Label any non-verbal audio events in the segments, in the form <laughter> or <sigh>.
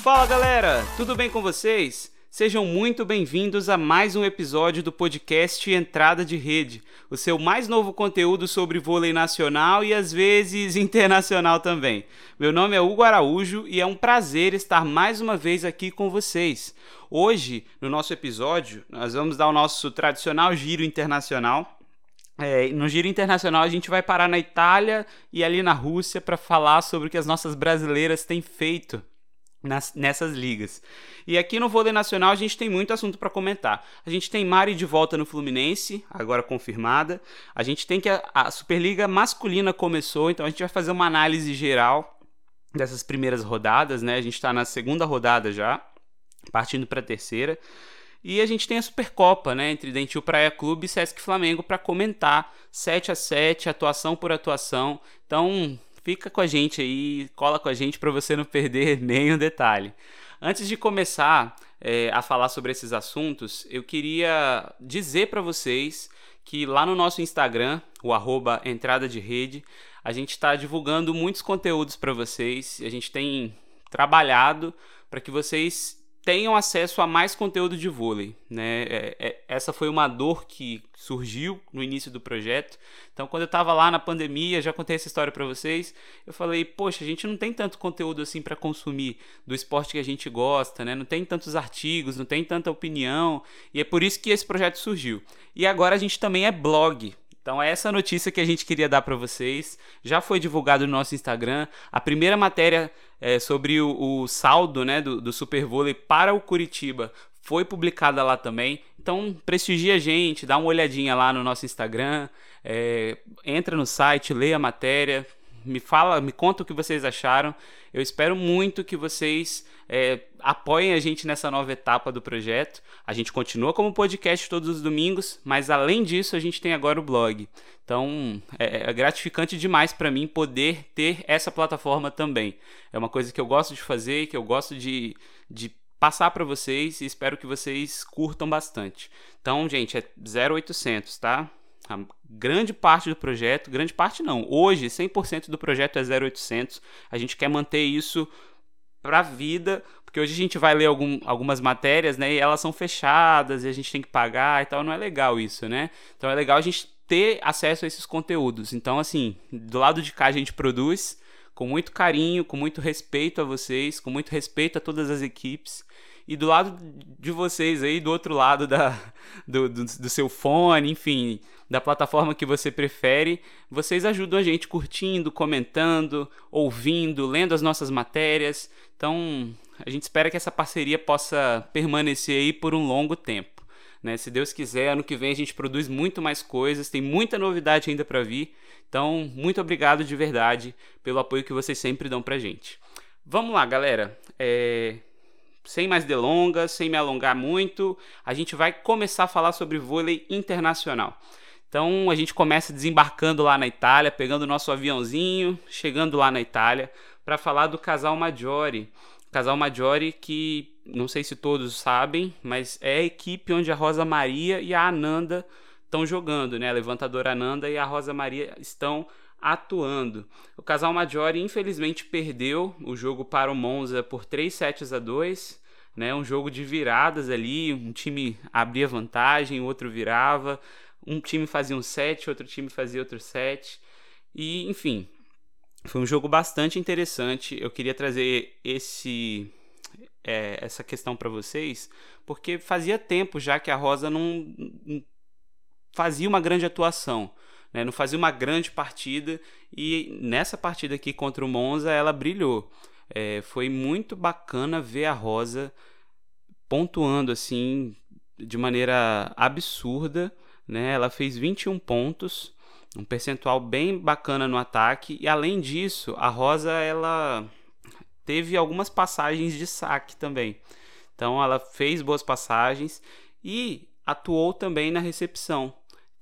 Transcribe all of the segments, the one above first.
Fala galera, tudo bem com vocês? Sejam muito bem-vindos a mais um episódio do podcast Entrada de Rede, o seu mais novo conteúdo sobre vôlei nacional e às vezes <laughs> internacional também. Meu nome é Hugo Araújo e é um prazer estar mais uma vez aqui com vocês. Hoje, no nosso episódio, nós vamos dar o nosso tradicional giro internacional é, no Giro Internacional, a gente vai parar na Itália e ali na Rússia para falar sobre o que as nossas brasileiras têm feito nas, nessas ligas. E aqui no vôlei nacional a gente tem muito assunto para comentar. A gente tem Mari de volta no Fluminense, agora confirmada. A gente tem que a, a Superliga masculina começou, então a gente vai fazer uma análise geral dessas primeiras rodadas, né? A gente está na segunda rodada já, partindo para a terceira. E a gente tem a Supercopa, né, entre Dentil Praia Clube e Sesc Flamengo para comentar 7 a 7, atuação por atuação. Então, fica com a gente aí, cola com a gente para você não perder <laughs> nenhum detalhe. Antes de começar é, a falar sobre esses assuntos, eu queria dizer para vocês que lá no nosso Instagram, o arroba entrada de rede, a gente está divulgando muitos conteúdos para vocês. A gente tem trabalhado para que vocês tenham acesso a mais conteúdo de vôlei. Né? É, é, essa foi uma dor que surgiu no início do projeto. Então, quando eu estava lá na pandemia, já contei essa história para vocês. Eu falei, poxa, a gente não tem tanto conteúdo assim para consumir do esporte que a gente gosta, né? Não tem tantos artigos, não tem tanta opinião. E é por isso que esse projeto surgiu. E agora a gente também é blog. Então, é essa notícia que a gente queria dar para vocês. Já foi divulgado no nosso Instagram. A primeira matéria é, sobre o, o, saldo né, do, do Super Vôlei para o Curitiba foi publicada lá também. Então, prestigia a gente, dá uma olhadinha lá no nosso Instagram, é, entra no site, lê a matéria, me fala, me conta o que vocês acharam. Eu espero muito que vocês é, apoiem a gente nessa nova etapa do projeto. A gente continua como podcast todos os domingos, mas além disso, a gente tem agora o blog. Então é, é gratificante demais para mim poder ter essa plataforma também. É uma coisa que eu gosto de fazer, que eu gosto de, de passar para vocês e espero que vocês curtam bastante. Então, gente, é 0800, tá? A grande parte do projeto, grande parte não, hoje 100% do projeto é 0800. A gente quer manter isso para a vida, porque hoje a gente vai ler algum, algumas matérias, né, e elas são fechadas e a gente tem que pagar e tal, não é legal isso, né? Então é legal a gente ter acesso a esses conteúdos. Então, assim, do lado de cá a gente produz com muito carinho, com muito respeito a vocês, com muito respeito a todas as equipes. E do lado de vocês aí, do outro lado da, do, do, do, seu fone, enfim, da plataforma que você prefere, vocês ajudam a gente curtindo, comentando, ouvindo, lendo as nossas matérias. Então, a gente espera que essa parceria possa permanecer aí por um longo tempo. Né? Se Deus quiser, ano que vem a gente produz muito mais coisas, tem muita novidade ainda para vir. Então, muito obrigado de verdade pelo apoio que vocês sempre dão pra gente. Vamos lá, galera. É sem mais delongas, sem me alongar muito, a gente vai começar a falar sobre vôlei internacional. Então a gente começa desembarcando lá na Itália, pegando o nosso aviãozinho, chegando lá na Itália para falar do casal Maggiore. Casal Maggiore que não sei se todos sabem, mas é a equipe onde a Rosa Maria e a Ananda estão jogando, né? A levantadora Ananda e a Rosa Maria estão atuando. O casal Maggiore infelizmente perdeu o jogo para o Monza por 3 sets a 2, né? Um jogo de viradas ali, um time abria vantagem, outro virava, um time fazia um set, outro time fazia outro set. E, enfim, foi um jogo bastante interessante. Eu queria trazer esse é, essa questão para vocês, porque fazia tempo já que a Rosa não, não fazia uma grande atuação né? não fazia uma grande partida e nessa partida aqui contra o Monza ela brilhou. É, foi muito bacana ver a Rosa pontuando assim de maneira absurda. Né? Ela fez 21 pontos, um percentual bem bacana no ataque e além disso a Rosa ela teve algumas passagens de saque também. Então ela fez boas passagens e atuou também na recepção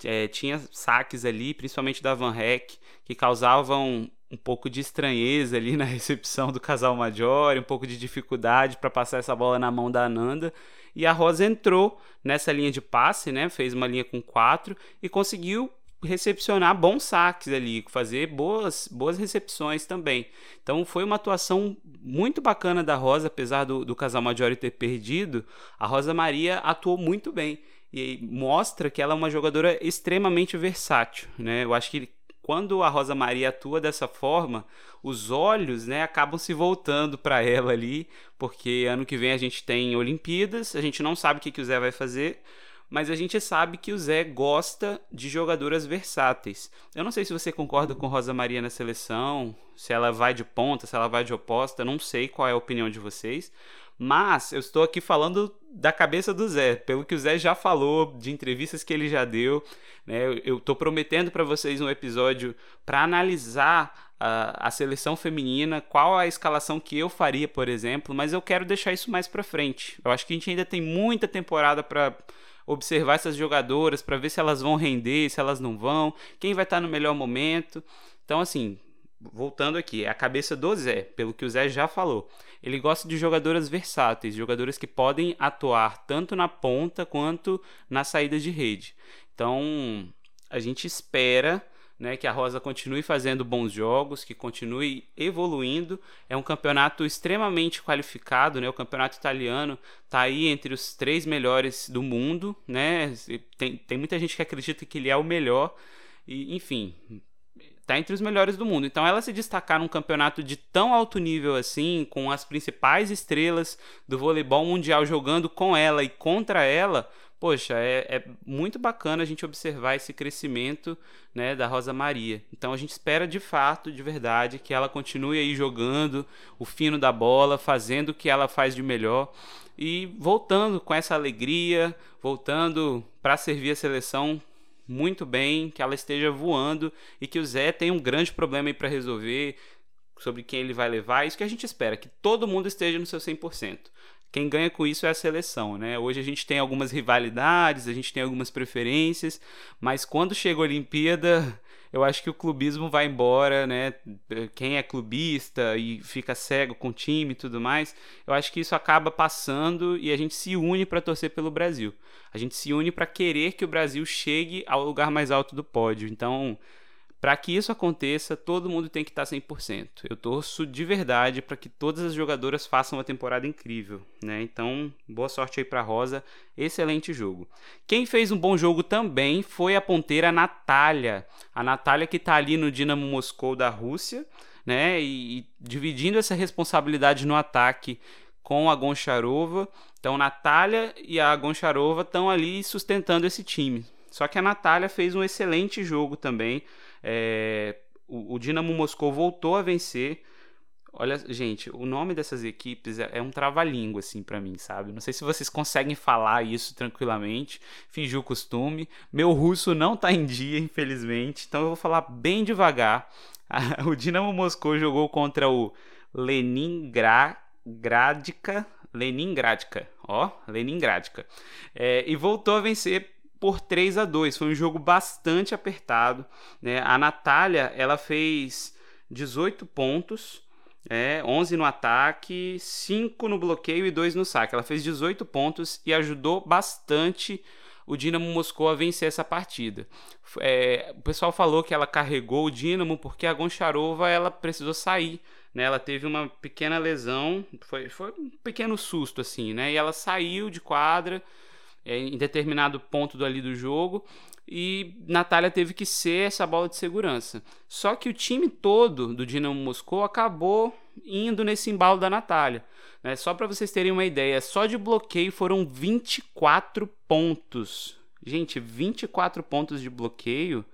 é, tinha saques ali, principalmente da Van Heck, que causavam um pouco de estranheza ali na <laughs> recepção do casal Major, um pouco de dificuldade para passar essa bola na mão da Ananda. E a Rosa entrou nessa linha de passe, né? Fez uma linha com quatro e conseguiu recepcionar bons saques ali, fazer boas, boas recepções também. Então foi uma atuação muito bacana da Rosa, apesar do, do casal Maggiore ter perdido, a Rosa Maria atuou muito bem e mostra que ela é uma jogadora extremamente versátil, né? Eu acho que quando a Rosa Maria atua dessa forma, os olhos, né, acabam se voltando para ela ali, porque ano que vem a gente tem Olimpíadas, a gente não sabe o que, que o Zé vai fazer, mas a gente sabe que o Zé gosta de jogadoras versáteis. Eu não sei se você concorda com Rosa Maria na seleção, se ela vai de ponta, se ela vai de oposta, não sei qual é a opinião de vocês, mas eu estou aqui falando da cabeça do Zé, pelo que o Zé já falou, de entrevistas que ele já deu. Né? Eu estou prometendo para vocês um episódio para analisar a, a, seleção feminina, qual a escalação que eu faria, por exemplo, mas eu quero deixar isso mais para frente. Eu acho que a gente ainda tem muita temporada para observar essas jogadoras, para ver se elas vão render, se elas não vão, quem vai estar tá no melhor momento. Então, assim, voltando aqui, é a cabeça do Zé, pelo que o Zé já falou. Ele gosta de jogadoras versáteis, jogadoras que podem atuar tanto na ponta quanto na saída de rede. Então, a gente espera né, que a Rosa continue fazendo bons jogos, que continue evoluindo. É um campeonato extremamente qualificado, né? O campeonato italiano está aí entre os três melhores do mundo, né? Tem, tem muita gente que acredita que ele é o melhor. E, enfim, está entre os melhores do mundo. Então, ela se destacar num campeonato de tão alto nível assim, com as principais estrelas do voleibol mundial jogando com ela e contra ela, poxa, é, é, muito bacana a gente observar esse crescimento né, da Rosa Maria. Então a gente espera de fato, de verdade, que ela continue aí jogando o fino da bola, fazendo o que ela faz de melhor e voltando com essa alegria, voltando para servir a seleção muito bem, que ela esteja voando e que o Zé tem um grande problema aí para resolver sobre quem ele vai levar. Isso que a gente espera, que todo mundo esteja no seu 100% quem ganha com isso é a seleção, né? Hoje a gente tem algumas rivalidades, a gente tem algumas preferências, mas quando chega a Olimpíada, eu acho que o clubismo vai embora, né? Quem é clubista e fica cego com o time e tudo mais, eu acho que isso acaba passando e a gente se une para torcer pelo Brasil. A gente se une para querer que o Brasil chegue ao lugar mais alto do pódio. Então, para que isso aconteça, todo mundo tem que estar 100%. Eu torço de verdade para que todas as jogadoras façam uma temporada incrível, né? Então, boa sorte aí para Rosa. Excelente jogo. Quem fez um bom jogo também foi a ponteira Natália. A Natália que está ali no Dinamo Moscou da Rússia, né? E, e dividindo essa responsabilidade no ataque com a Goncharova. Então, Natália e a Goncharova estão ali sustentando esse time. Só que a Natália fez um excelente jogo também é, o, o Dinamo Moscou voltou a vencer. Olha, gente, o nome dessas equipes é, é um trava-língua, assim, para mim, sabe? Não sei se vocês conseguem falar isso tranquilamente, fingir o costume. Meu russo não tá em dia, infelizmente, então eu vou falar bem devagar. <laughs> o Dinamo Moscou jogou contra o Leningradica, Leningradica, ó, Leningradica, é, e voltou a vencer por 3 a 2 Foi um jogo bastante apertado. Né? A Natália ela fez 18 pontos, é, 11 no ataque, 5 no bloqueio e 2 no saque. Ela fez 18 pontos e ajudou bastante o Dinamo Moscou a vencer essa partida. É, o pessoal falou que ela carregou o Dinamo porque a Goncharova ela precisou sair. Né? Ela teve uma pequena lesão, foi, foi um pequeno susto assim, né? E ela saiu de quadra é, em determinado ponto ali do jogo e Natália teve que ser essa bola de segurança. Só que o time todo do Dinamo Moscou acabou indo nesse embalo da Natália. Né? Só para vocês terem uma ideia, só de bloqueio foram 24 pontos. Gente, 24 pontos de bloqueio.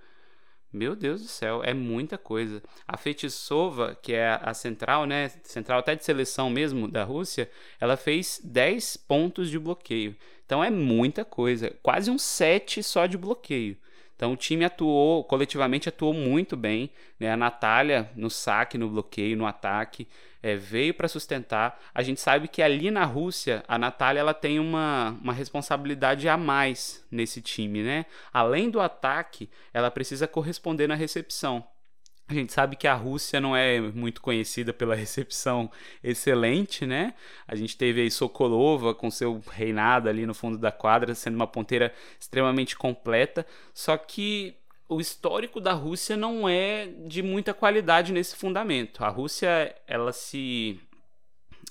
Meu Deus do céu, é muita coisa. A Fetisova, que é a central, né, central até de seleção mesmo da Rússia, ela fez 10 pontos de bloqueio. Então é muita coisa, quase um set só de bloqueio. Então o time atuou, coletivamente atuou muito bem. Né? A Natália no saque, no bloqueio, no ataque, é, veio para sustentar. A gente sabe que ali na Rússia, a Natália ela tem uma, uma responsabilidade a mais nesse time. Né? Além do ataque, ela precisa corresponder na recepção. A gente sabe que a Rússia não é muito conhecida pela <laughs> recepção excelente, né? A gente teve aí Sokolova com seu reinado ali no fundo da quadra, sendo uma ponteira extremamente completa. Só que o histórico da Rússia não é de muita qualidade nesse fundamento. A Rússia ela se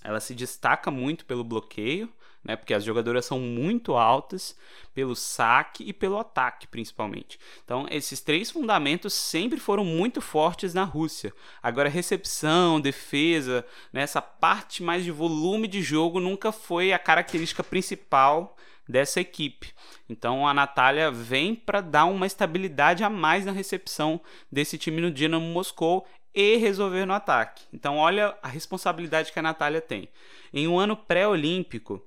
ela se destaca muito pelo bloqueio, né? Porque as jogadoras são muito altas pelo saque e pelo ataque, principalmente. Então, esses três fundamentos sempre foram muito fortes na Rússia. Agora, recepção, defesa, né? essa parte mais de volume de jogo nunca foi a característica principal dessa equipe. Então a Natália vem para dar uma estabilidade a mais na recepção desse time no Dinamo Moscou e resolver no ataque. Então olha a responsabilidade que a Natália tem. Em um ano pré-olímpico,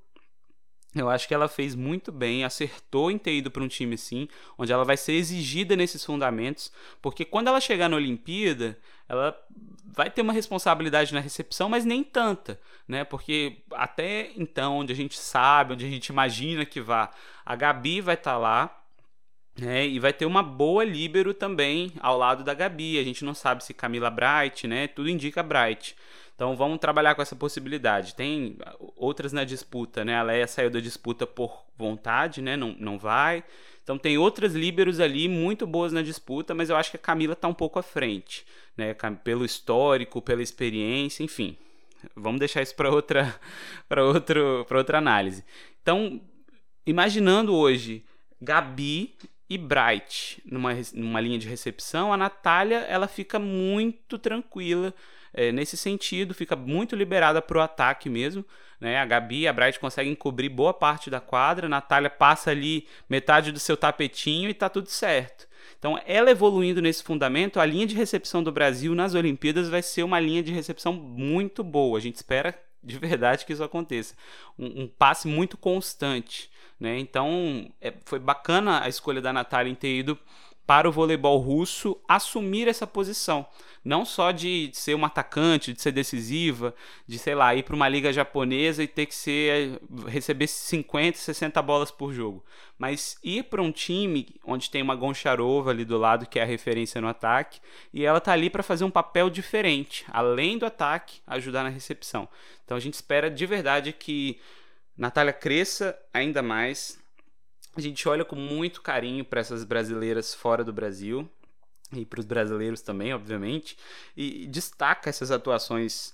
eu acho que ela fez muito bem, acertou em ter ido para um time assim, onde ela vai ser exigida nesses fundamentos, porque quando ela chegar na Olimpíada, ela vai ter uma responsabilidade na recepção, mas nem tanta, né? Porque até então, onde a gente sabe, onde a gente imagina que vá, a Gabi vai estar tá lá, né? E vai ter uma boa líbero também ao lado da Gabi. A gente não sabe se Camila Bright, né? Tudo indica Bright. Então vamos trabalhar com essa possibilidade. Tem outras na disputa, né? A Leia saiu da disputa por vontade, né? Não, não vai. Então tem outras líberos ali muito boas na disputa, mas eu acho que a Camila está um pouco à frente, né? Pelo histórico, pela experiência, enfim. Vamos deixar isso para outra, <laughs> para outro, para outra análise. Então, imaginando hoje Gabi e Bright numa, numa linha de recepção, a Natália ela fica muito tranquila é, nesse sentido, fica muito liberada para o ataque mesmo. Né? A Gabi e a Bright conseguem cobrir boa parte da quadra, a Natália passa ali metade do seu tapetinho e tá tudo certo. Então, ela evoluindo nesse fundamento, a linha de recepção do Brasil nas Olimpíadas vai ser uma linha de recepção muito boa. A gente espera de verdade que isso aconteça. Um, um passe muito constante. Né? Então, é, foi bacana a escolha da Natália em ter ido para o voleibol russo assumir essa posição. Não só de ser uma atacante, de ser decisiva, de, sei lá, ir para uma liga japonesa e ter que ser receber 50, 60 bolas por jogo. Mas ir para um time onde tem uma Goncharova ali do lado, que é a referência no ataque, e ela tá ali para fazer um papel diferente, além do ataque, ajudar na recepção. Então a gente espera de verdade que Natália cresça ainda mais. A gente olha com muito carinho para essas brasileiras fora do Brasil e para os brasileiros também, obviamente, e destaca essas atuações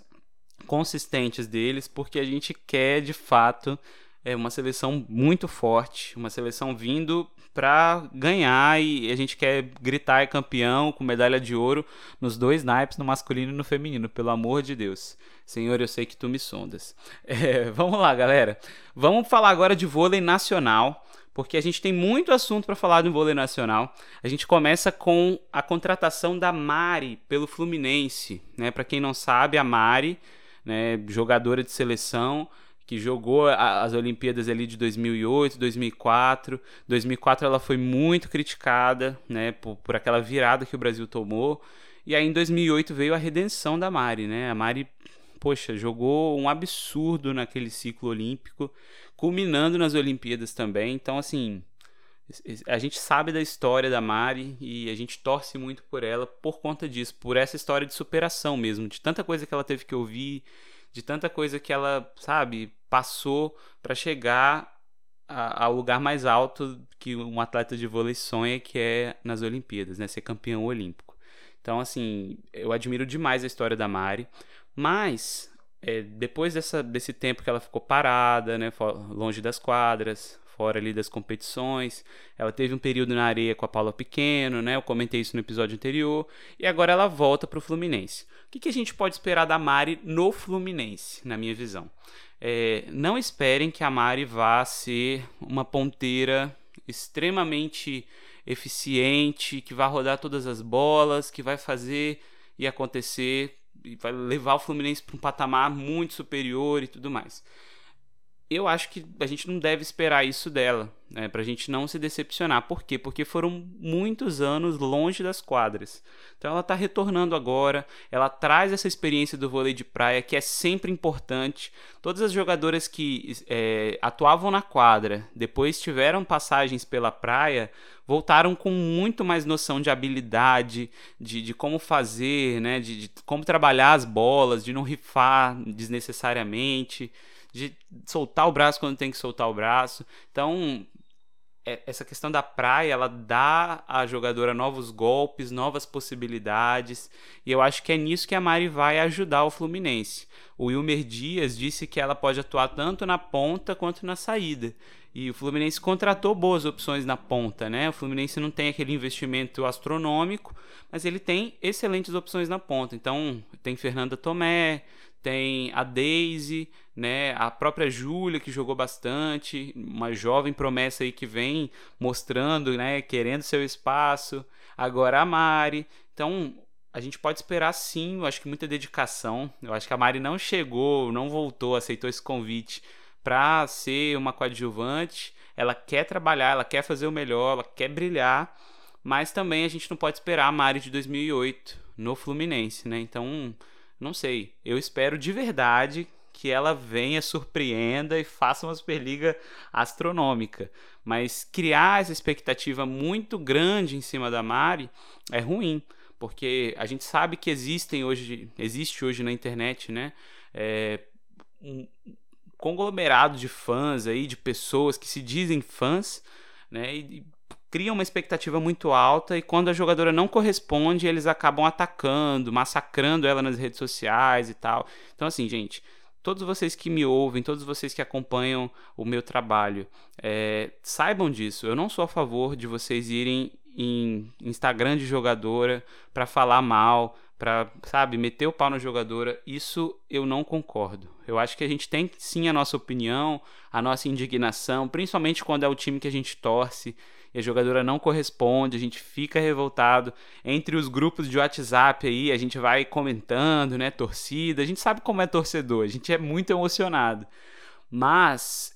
consistentes deles, porque a gente quer de fato é uma seleção muito forte, uma seleção vindo para ganhar e a gente quer gritar é campeão com medalha de ouro nos dois naipes, no masculino e no feminino, pelo amor de Deus. Senhor, eu sei que tu me sondas. <laughs> É, vamos lá, galera. Vamos falar agora de vôlei nacional, porque a gente tem muito assunto para falar do vôlei nacional. A gente começa com a contratação da Mari pelo Fluminense, né? Para quem não sabe, a Mari, né, jogadora de seleção, que jogou as Olimpíadas ali de 2008, 2004. 2004 ela foi muito criticada, né, por, por aquela virada que o Brasil tomou. E aí em 2008 veio a redenção da Mari, né? A Mari, poxa, jogou um absurdo naquele ciclo olímpico, culminando nas Olimpíadas também. Então, assim, a gente sabe da história da Mari e a gente torce muito por ela por conta disso, por essa história de superação mesmo, de tanta coisa que ela teve que ouvir, de tanta coisa que ela, sabe, passou para chegar ao lugar mais alto que um atleta de vôlei sonha, que é nas Olimpíadas, né, ser campeão olímpico. Então, assim, eu admiro demais a história da Mari, mas é, depois dessa, desse tempo que ela ficou parada, né, longe das quadras, fora ali das competições. Ela teve um período na areia com a Paula Pequeno, né? Eu comentei isso no episódio anterior. E agora ela volta para o Fluminense. O que, que, a gente pode esperar da Mari no Fluminense, na minha visão? É, não esperem que a Mari vá ser uma ponteira extremamente eficiente, que vai rodar todas as bolas, que vai fazer e acontecer e vai levar o Fluminense para um patamar muito superior e tudo mais eu acho que a gente não deve esperar isso dela, né, para a gente não se decepcionar. Por quê? Porque foram muitos anos longe das quadras. Então ela está retornando agora, ela traz essa experiência do vôlei de praia que é sempre importante. Todas as jogadoras que é, atuavam na quadra, depois tiveram passagens pela praia, voltaram com muito mais noção de habilidade, de, de como fazer, né, de, de como trabalhar as bolas, de não rifar desnecessariamente de soltar o braço quando tem que soltar o braço. Então, é, essa questão da praia, ela dá à jogadora novos golpes, novas possibilidades, e eu acho que é nisso que a Mari vai ajudar o Fluminense. O Wilmer Dias disse que ela pode atuar tanto na ponta quanto na saída. E o Fluminense contratou boas opções na ponta, né? O Fluminense não tem aquele investimento astronômico, mas ele tem excelentes opções na ponta. Então, tem Fernanda Tomé, tem a Daisy, né, a própria Júlia que jogou bastante, uma jovem promessa aí que vem mostrando, né, querendo seu espaço. Agora a Mari. Então, a gente pode esperar sim, eu acho que muita dedicação. Eu acho que a Mari não chegou, não voltou, aceitou esse convite para ser uma coadjuvante. Ela quer trabalhar, ela quer fazer o melhor, ela quer brilhar, mas também a gente não pode esperar a Mari de 2008 no Fluminense, né? Então, não sei. Eu espero de verdade que ela venha, surpreenda e faça uma Superliga astronômica. Mas criar essa expectativa muito grande em cima da Mari é ruim, porque a gente sabe que existem hoje, existe hoje na internet, né? É, um conglomerado de fãs aí, de pessoas que se dizem fãs, né? E, criam uma expectativa muito alta e quando a jogadora não corresponde, eles acabam atacando, massacrando ela nas redes sociais e tal. Então, assim, gente, todos vocês que me ouvem, todos vocês que acompanham o meu trabalho, é, saibam disso. Eu não sou a favor de vocês irem em Instagram de jogadora para falar mal, para, sabe, meter o pau na jogadora. Isso eu não concordo. Eu acho que a gente tem sim a nossa opinião, a nossa indignação, principalmente quando é o time que a gente torce e a jogadora não corresponde, a gente fica revoltado. Entre os grupos de WhatsApp aí, a gente vai comentando, né, torcida, a gente sabe como é torcedor, a gente é muito emocionado. Mas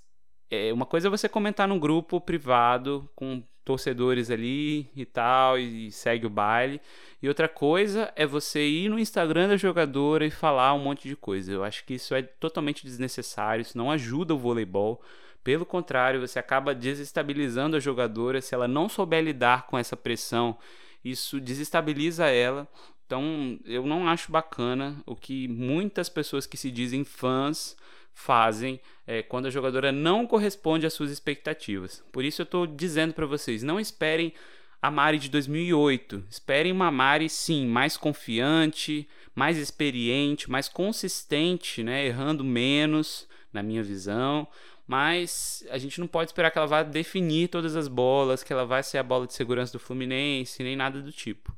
é, uma coisa é você comentar num grupo privado com torcedores ali e tal, e segue o baile. E outra coisa é você ir no Instagram da jogadora e falar um monte de coisa. Eu acho que isso é totalmente desnecessário, isso não ajuda o voleibol. Pelo contrário, você acaba desestabilizando a jogadora se ela não souber lidar com essa pressão. Isso desestabiliza ela. Então, eu não acho bacana o que muitas pessoas que se dizem fãs fazem é, quando a jogadora não corresponde às suas expectativas. Por isso eu estou dizendo para vocês, não esperem a Mari de 2008. Esperem uma Mari, sim, mais confiante, mais experiente, mais consistente, né? errando menos, na minha visão mas a gente não pode esperar que ela vá definir todas as bolas, que ela vai ser a bola de segurança do Fluminense, nem nada do tipo.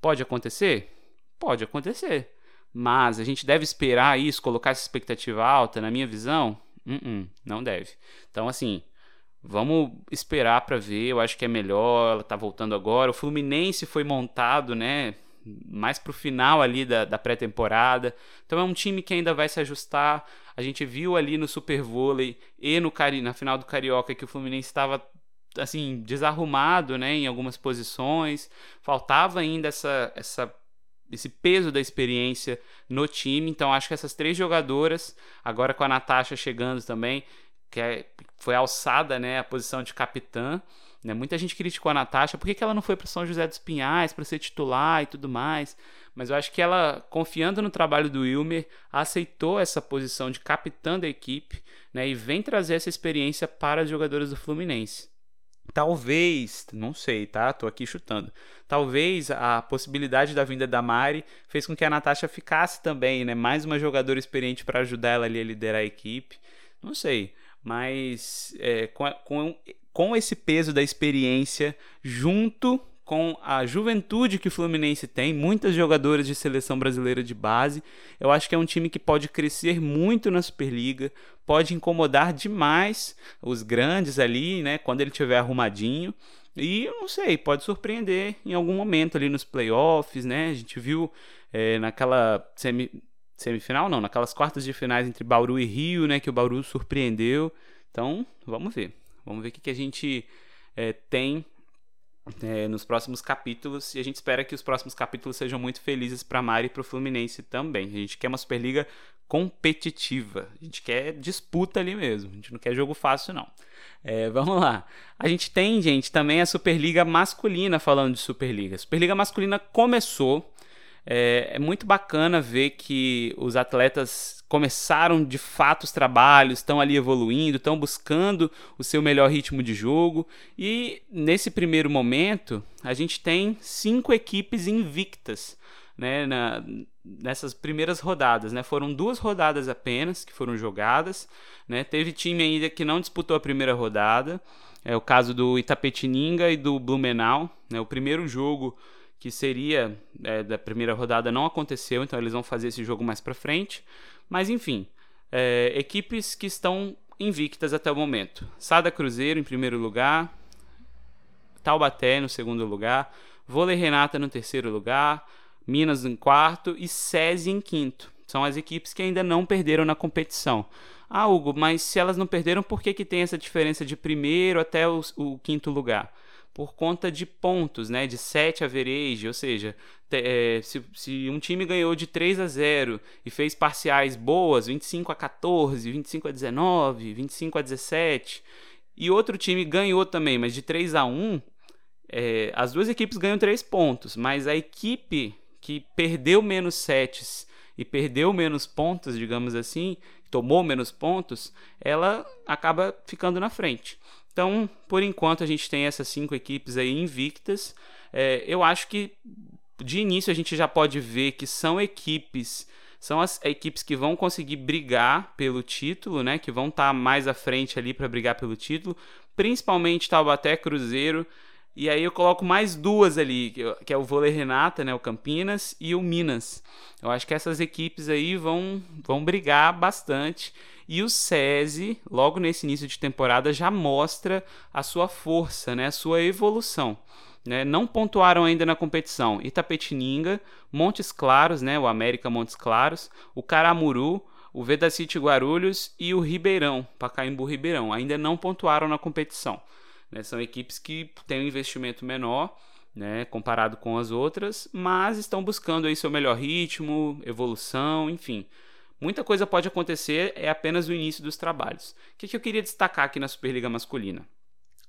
Pode acontecer? Pode acontecer. Mas a gente deve esperar isso, colocar essa expectativa alta, na minha visão? Uh -uh, não deve. Então, assim, vamos esperar para ver. Eu acho que é melhor. Ela tá voltando agora. O Fluminense foi montado, né? Mais pro final ali da, da pré-temporada. Então é um time que ainda vai se ajustar. A gente viu ali no Super Vôlei e no Cari na final do Carioca que o Fluminense estava assim desarrumado, né, em algumas posições. Faltava ainda essa, essa esse peso da experiência no time. Então acho que essas três jogadoras, agora com a Natasha chegando também, que é, foi alçada, né, a posição de capitã. Né? Muita gente criticou a Natasha, por que, que ela não foi para São José dos Pinhais para ser titular e tudo mais? Mas eu acho que ela, confiando no trabalho do Wilmer, aceitou essa posição de capitã da equipe né? e vem trazer essa experiência para as jogadoras do Fluminense. Talvez, não sei, tá? Tô aqui chutando. Talvez a possibilidade da vinda da Mari fez com que a Natasha ficasse também, né? Mais uma jogadora experiente para ajudar ela ali a liderar a equipe. Não sei. Mas é, com, com com esse peso da experiência, junto com a juventude que o Fluminense tem, muitas jogadoras de seleção brasileira de base. Eu acho que é um time que pode crescer muito na Superliga, pode incomodar demais os grandes ali, né, quando ele tiver arrumadinho. E não sei, pode surpreender em algum momento ali nos playoffs, né? A gente viu é, naquela semi, semifinal, não, naquelas quartas de finais entre Bauru e Rio, né, que o Bauru surpreendeu. Então, vamos ver. Vamos ver o que, que a gente é, tem é, nos próximos capítulos e a gente espera que os próximos capítulos sejam muito felizes para Mari e para o Fluminense também. A gente quer uma Superliga competitiva, a gente quer disputa ali mesmo, a gente não quer jogo fácil não. É, vamos lá. A gente tem, gente, também a Superliga masculina falando de Superliga. A Superliga masculina começou É, é, muito bacana ver que os atletas começaram de fato os trabalhos, estão ali evoluindo, estão buscando o seu melhor ritmo de jogo. E nesse primeiro momento, a gente tem cinco equipes invictas né, na, nessas primeiras rodadas. Né? Foram duas rodadas apenas que foram jogadas. Né? Teve time ainda que não disputou a primeira rodada. É o caso do Itapetininga e do Blumenau. Né? O primeiro jogo que seria é, da primeira rodada não aconteceu, então eles vão fazer esse jogo mais para frente. Mas enfim, é, equipes que estão invictas até o momento. Sada Cruzeiro em primeiro lugar, Taubaté no segundo lugar, Vôlei Renata no terceiro lugar, Minas em quarto e SESI em quinto. São as equipes que ainda não perderam na competição. Ah, Hugo, mas se elas não perderam, por que, que tem essa diferença de primeiro até o, o quinto lugar? Por conta de pontos, né, de 7 average, ou seja, é, se, se, um time ganhou de 3 a 0 e fez parciais boas, 25 a 14, 25 a 19, 25 a 17, e outro time ganhou também, mas de 3 a 1, é, as duas equipes ganham 3 pontos, mas a equipe que perdeu menos sets e perdeu menos pontos, digamos assim, tomou menos pontos, ela acaba ficando na frente. Então, por enquanto, a gente tem essas cinco equipes aí invictas. É, eu acho que de início a gente já pode ver que são equipes são as equipes que vão conseguir brigar pelo título, né? Que vão estar tá mais à frente ali para brigar pelo título, principalmente Taubaté, Cruzeiro. E aí eu coloco mais duas ali, que é o Vôlei Renata, né, o Campinas e o Minas. Eu acho que essas equipes aí vão vão brigar bastante. E o SESI, logo nesse início de temporada, já mostra a sua força, né, a sua evolução. Né? Não pontuaram ainda na competição Itapetininga, Montes Claros, né, o América Montes Claros, o Caramuru, o Vedacity Guarulhos e o Ribeirão, Pacaembu Ribeirão. Ainda não pontuaram na competição. Né? São equipes que têm um investimento menor, né, comparado com as outras, mas estão buscando aí seu melhor ritmo, evolução, enfim. Muita coisa pode acontecer, é apenas o início dos trabalhos. O que, que eu queria destacar aqui na Superliga Masculina?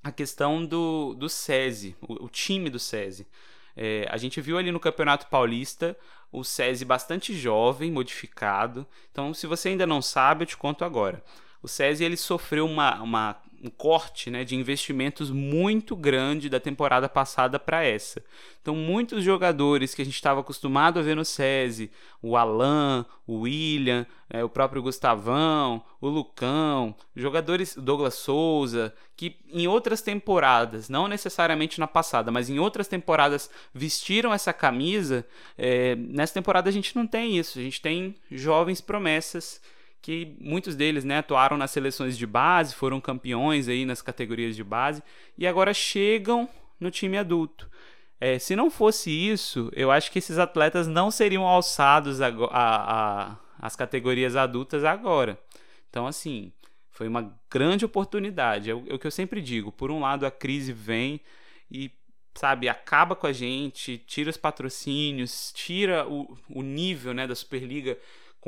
A questão do, do SESI, o, o time do SESI. É, a gente viu ali no Campeonato Paulista o SESI bastante jovem, modificado. Então, se você ainda não sabe, eu te conto agora. O SESI ele sofreu uma, uma um corte né, de investimentos muito grande da temporada passada para essa. Então, muitos jogadores que a gente estava acostumado a ver no SESI, o Alan, o William, é, o próprio Gustavão, o Lucão, jogadores Douglas Souza, que em outras temporadas, não necessariamente na passada, mas em outras temporadas vestiram essa camisa, é, nessa temporada a gente não tem isso. A gente tem jovens promessas que muitos deles né, atuaram nas seleções de base, foram campeões aí nas categorias de base e agora chegam no time adulto. É, se não fosse isso, eu acho que esses atletas não seriam alçados as categorias adultas agora. Então, assim, foi uma grande oportunidade. É o, é o que eu sempre digo. Por um lado, a crise vem e sabe, acaba com a gente, tira os patrocínios, tira o, o nível né, da Superliga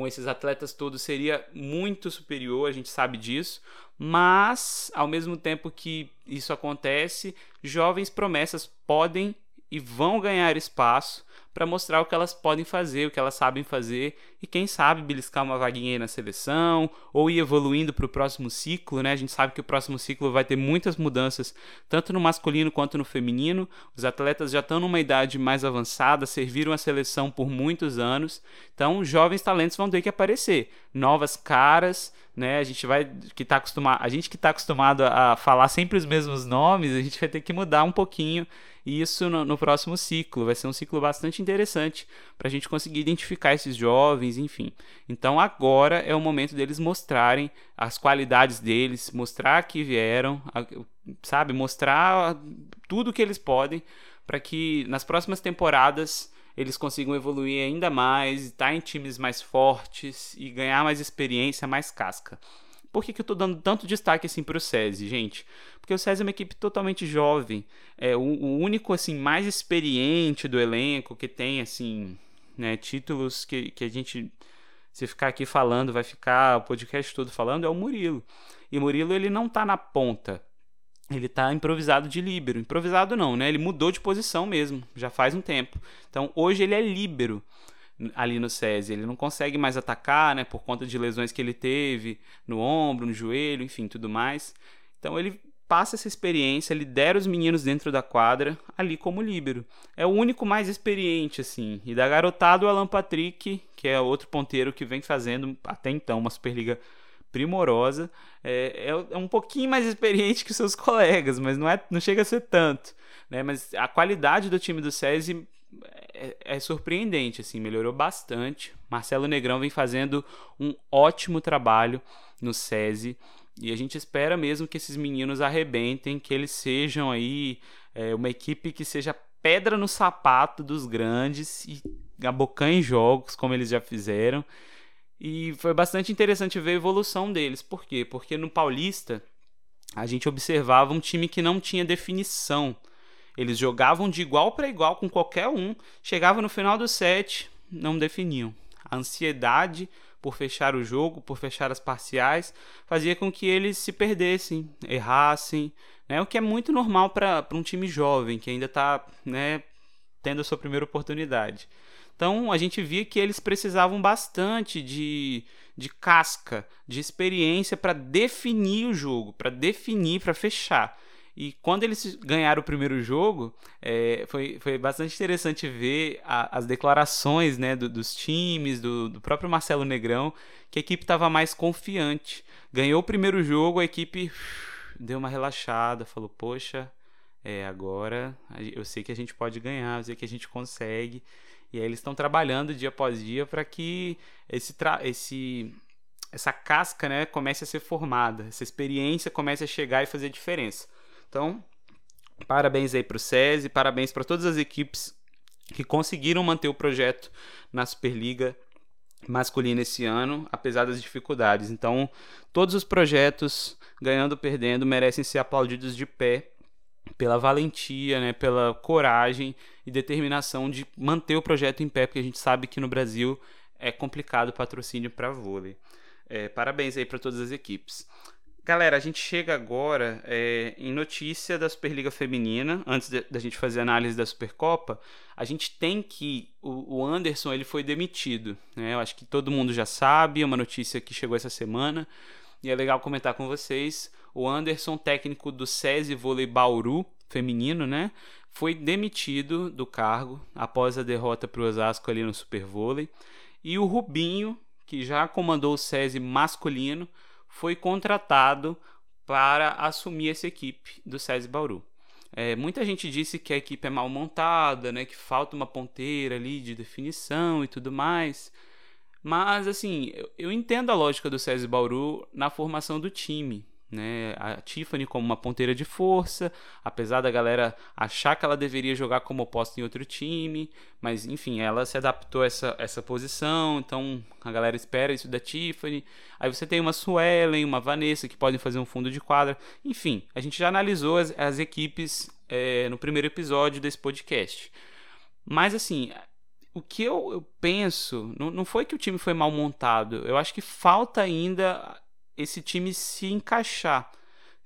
com esses atletas todos seria muito superior, a gente sabe disso, mas ao mesmo tempo que isso acontece, jovens promessas podem e vão ganhar espaço para mostrar o que elas podem fazer, o que elas sabem fazer e quem sabe beliscar uma vaguinha aí na seleção ou ir evoluindo para o próximo ciclo, né? A gente sabe que o próximo ciclo vai ter muitas mudanças, tanto no masculino quanto no feminino. Os atletas já estão numa idade mais avançada, serviram a seleção por muitos anos, então jovens talentos vão ter que aparecer, novas caras, né? A gente vai que tá acostumado, a gente que está acostumado a falar sempre os mesmos nomes, a gente vai ter que mudar um pouquinho isso no, no próximo ciclo. Vai ser um ciclo bastante interessante para a gente conseguir identificar esses jovens, enfim. Então agora é o momento deles mostrarem as qualidades deles, mostrar que vieram, sabe, mostrar tudo que eles podem para que nas próximas temporadas eles consigam evoluir ainda mais, estar em times mais fortes e ganhar mais experiência, mais casca. Por que, que eu estou dando tanto destaque assim para o SESI, gente? Porque o SESI é uma equipe totalmente jovem, é o, o, único assim mais experiente do elenco que tem assim, né, títulos que, que a gente se ficar aqui falando, vai ficar o podcast todo falando é o Murilo. E o Murilo ele não está na ponta. ele tá improvisado de líbero. Improvisado não, né? Ele mudou de posição mesmo, já faz um tempo. Então, hoje ele é líbero ali no SESI. Ele não consegue mais atacar, né, por conta de lesões que ele teve no ombro, no joelho, enfim, tudo mais. Então, ele passa essa experiência, lidera os meninos dentro da quadra, ali como líbero. É o único mais experiente, assim. E da garotada, o Alan Patrick, que é outro ponteiro que vem fazendo até então uma Superliga primorosa. É, é, é, um pouquinho mais experiente que seus colegas, mas não, é, não chega a ser tanto. Né? Mas a qualidade do time do SESI é, é, surpreendente, assim, melhorou bastante. Marcelo Negrão vem fazendo um ótimo trabalho no SESI. E a gente espera mesmo que esses meninos arrebentem, que eles sejam aí é, uma equipe que seja pedra no sapato dos grandes e abocanhe jogos, como eles já fizeram. E foi bastante interessante ver a evolução deles. Por quê? Porque no Paulista a gente observava um time que não tinha definição. Eles jogavam de igual para igual com qualquer um, chegava no final do set, não definiam. A ansiedade por fechar o jogo, por fechar as parciais, fazia com que eles se perdessem, errassem, né? o que é muito normal para um time jovem que ainda está né, tendo a sua primeira oportunidade. Então a gente via que eles precisavam bastante de, de casca, de experiência para definir o jogo, para definir, para fechar. E quando eles ganharam o primeiro jogo, é, foi, foi bastante interessante ver a, as declarações né, do, dos times, do, do, próprio Marcelo Negrão, que a equipe estava mais confiante. Ganhou o primeiro jogo, a equipe deu uma relaxada, falou: Poxa, é, agora eu sei que a gente pode ganhar, eu sei que a gente consegue. E aí eles estão trabalhando dia após dia para que esse, esse essa casca né, comece a ser formada, essa experiência comece a chegar e fazer diferença. Então, parabéns aí para o SESI, parabéns para todas as equipes que conseguiram manter o projeto na Superliga masculina esse ano, apesar das dificuldades. Então, todos os projetos, ganhando ou perdendo, merecem ser aplaudidos de pé pela valentia, né, pela coragem e determinação de manter o projeto em pé, porque a gente sabe que no Brasil é complicado o patrocínio para vôlei. É, parabéns aí para todas as equipes. Galera, a gente chega agora é, em notícia da Superliga Feminina. Antes da gente fazer análise da Supercopa, a gente tem que o, o Anderson ele foi demitido. Né? Eu acho que todo mundo já sabe, é uma notícia que chegou essa semana e é legal comentar com vocês. O Anderson, técnico do SESI Vôlei Bauru feminino, né? Foi demitido do cargo após a derrota para o Osasco ali no Super Vôlei. E o Rubinho, que já comandou o SESI masculino, foi contratado para assumir essa equipe do SESI Bauru. É, muita gente disse que a equipe é mal montada, né, que falta uma ponteira ali de definição e tudo mais. Mas, assim, eu, eu entendo a lógica do SESI Bauru na formação do time. Né? A Tiffany como uma ponteira de força, apesar da galera achar que ela deveria jogar como oposta em outro time, mas enfim, ela se adaptou a essa, essa posição, então a galera espera isso da Tiffany. Aí você tem uma Suelen, uma Vanessa que podem fazer um fundo de quadra. Enfim, a gente já analisou as, as equipes é, no primeiro episódio desse podcast. Mas assim, o que eu, eu penso, não, não foi que o time foi mal montado, eu acho que falta ainda esse time se encaixar.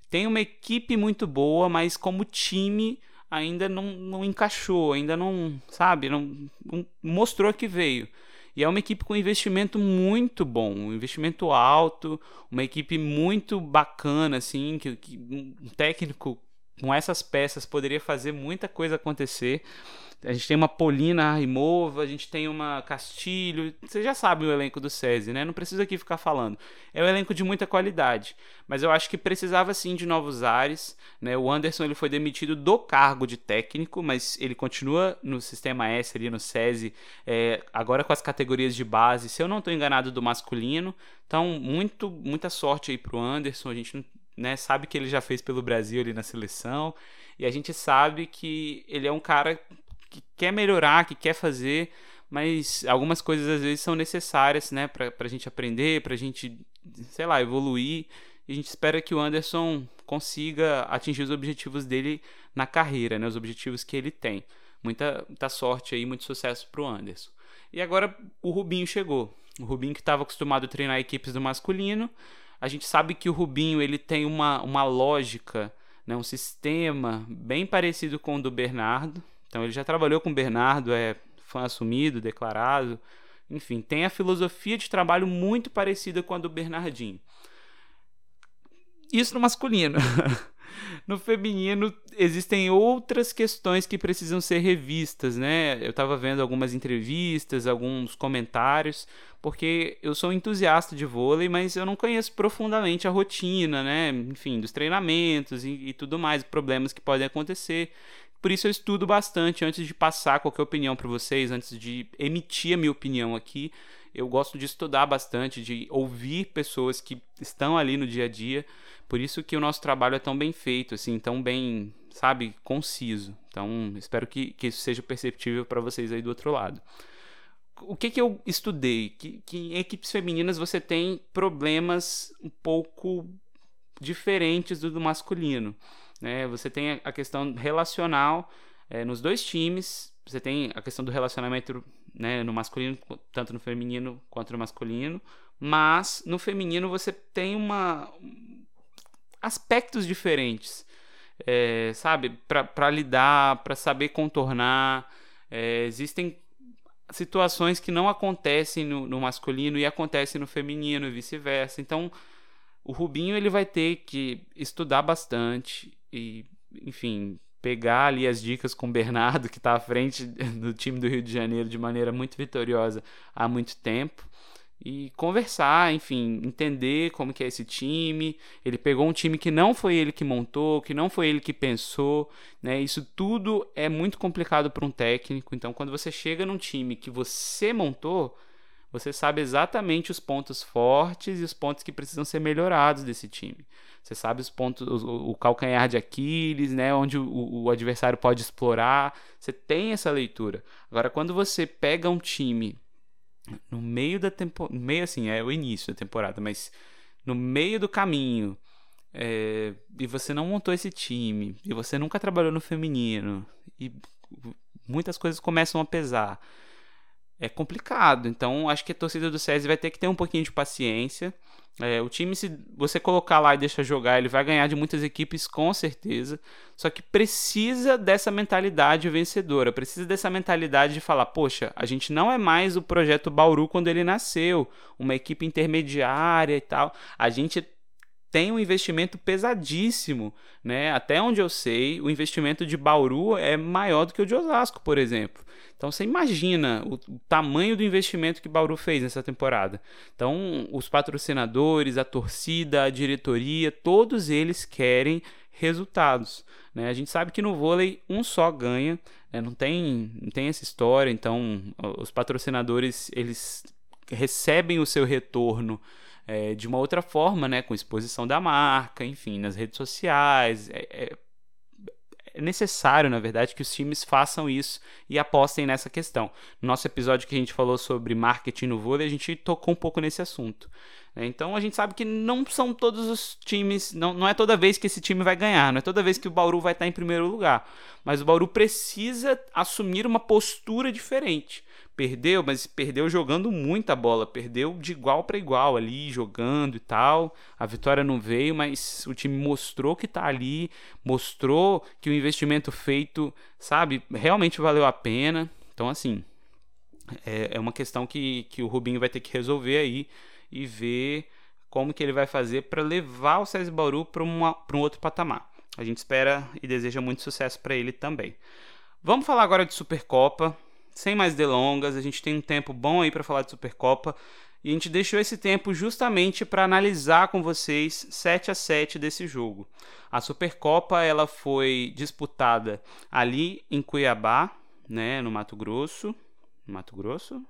Tem uma equipe muito boa, mas como time ainda não, não encaixou, ainda não, sabe, não, não mostrou que veio. E é uma equipe com investimento muito bom, um investimento alto, uma equipe muito bacana, assim, que, que um técnico com essas peças poderia fazer muita coisa acontecer. A gente tem uma Polina Arrimova, a gente tem uma Castilho. Você já sabe o elenco do SESI, né? Não precisa aqui ficar falando. É um elenco de muita qualidade. Mas eu acho que precisava sim de novos ares. Né? O Anderson ele foi demitido do cargo de técnico, mas ele continua no sistema S ali no SESI, é, agora com as categorias de base, se eu não estou enganado, do masculino. Então, muito, muita sorte aí pro Anderson. A gente né, sabe que ele já fez pelo Brasil ali na seleção. E a gente sabe que ele é um cara que quer melhorar, que quer fazer, mas algumas coisas às vezes são necessárias, né, para a gente aprender, para a gente, sei lá, evoluir. E a gente espera que o Anderson consiga atingir os objetivos dele na carreira, né, os objetivos que ele tem. Muita, muita sorte aí, muito sucesso para o Anderson. E agora o Rubinho chegou. O Rubinho que estava acostumado a treinar equipes do masculino. A gente sabe que o Rubinho ele tem uma, uma lógica né, um sistema bem parecido com o do Bernardo. Então ele já trabalhou com Bernardo, é fã assumido, declarado. Enfim, tem a filosofia de trabalho muito parecida com a do Bernardinho. Isso no masculino. <laughs> no feminino existem outras questões que precisam ser revistas, né? Eu estava vendo algumas entrevistas, alguns comentários, porque eu sou entusiasta de vôlei, mas eu não conheço profundamente a rotina, né? Enfim, dos treinamentos e, e tudo mais, problemas que podem acontecer. Por isso eu estudo bastante antes de passar qualquer opinião para vocês, antes de emitir a minha opinião aqui. Eu gosto de estudar bastante, de ouvir pessoas que estão ali no dia a dia por isso que o nosso trabalho é tão bem feito, assim, tão bem, sabe, conciso. Então, espero que, que isso seja perceptível para vocês aí do outro lado. O que, que eu estudei? Que, que em equipes femininas você tem problemas um pouco diferentes do, do masculino. Né? Você tem a questão relacional é, nos dois times, você tem a questão do relacionamento né, no masculino, tanto no feminino quanto no masculino, mas no feminino você tem uma, aspectos diferentes, é, sabe? Para lidar, para saber contornar. É, existem situações que não acontecem no, no, masculino e acontecem no feminino e vice-versa. Então, o Rubinho ele vai ter que estudar bastante e, enfim, pegar ali as dicas com o Bernardo, que está à frente <laughs> do time do Rio de Janeiro de maneira muito vitoriosa há muito tempo e conversar, enfim, entender como que é esse time. Ele pegou um time que não foi ele que montou, que não foi ele que pensou, né? Isso tudo é muito complicado para um técnico. Então, quando você chega num time que você montou, você sabe exatamente os pontos fortes e os pontos que precisam ser melhorados desse time. Você sabe os pontos, o, o calcanhar de Aquiles, né? Onde o, o adversário pode explorar. Você tem essa leitura. Agora, quando você pega um time no meio da temporada, meio assim, é o início da temporada, mas no meio do caminho, é, e você não montou esse time, e você nunca trabalhou no feminino, e muitas coisas começam a pesar. É complicado, então acho que a torcida do SESI vai ter que ter um pouquinho de paciência é, o time, se você colocar lá e deixar jogar, ele vai ganhar de muitas equipes com certeza. Só que precisa dessa mentalidade vencedora, precisa dessa mentalidade de falar: poxa, a gente não é mais o projeto Bauru quando ele nasceu, uma equipe intermediária e tal. A gente tem um investimento pesadíssimo, né? Até onde eu sei, o investimento de Bauru é maior do que o de Osasco, por exemplo. Então você imagina o, o, tamanho do investimento que Bauru fez nessa temporada. Então os patrocinadores, a torcida, a diretoria, todos eles querem resultados. Né? A gente sabe que no vôlei um só ganha, né? não, tem, não tem essa história. Então os patrocinadores eles recebem o seu retorno é, de uma outra forma, né? com exposição da marca, enfim, nas redes sociais. É, é, é necessário, na verdade, que os times façam isso e apostem nessa questão. No nosso episódio que a gente falou sobre marketing no vôlei, a gente tocou um pouco nesse assunto. Né? Então a gente sabe que não são todos os times, não, não é toda vez que esse time vai ganhar, não é toda vez que o Bauru vai estar em primeiro lugar. Mas o Bauru precisa assumir uma postura diferente. Perdeu, mas perdeu jogando muita bola, perdeu de igual para igual ali, jogando e tal. A vitória não veio, mas o time mostrou que tá ali, mostrou que o investimento feito, sabe, realmente valeu a pena. Então, assim, é, é uma questão que, que o Rubinho vai ter que resolver aí e ver como que ele vai fazer para levar o César Bauru para um outro patamar. A gente espera e deseja muito sucesso para ele também. Vamos falar agora de Supercopa sem mais delongas, a gente tem um tempo bom aí para falar de Supercopa e a gente deixou esse tempo justamente para analisar com vocês 7 a 7 desse jogo. A Supercopa ela foi disputada ali em Cuiabá, né, no Mato Grosso. Mato Grosso?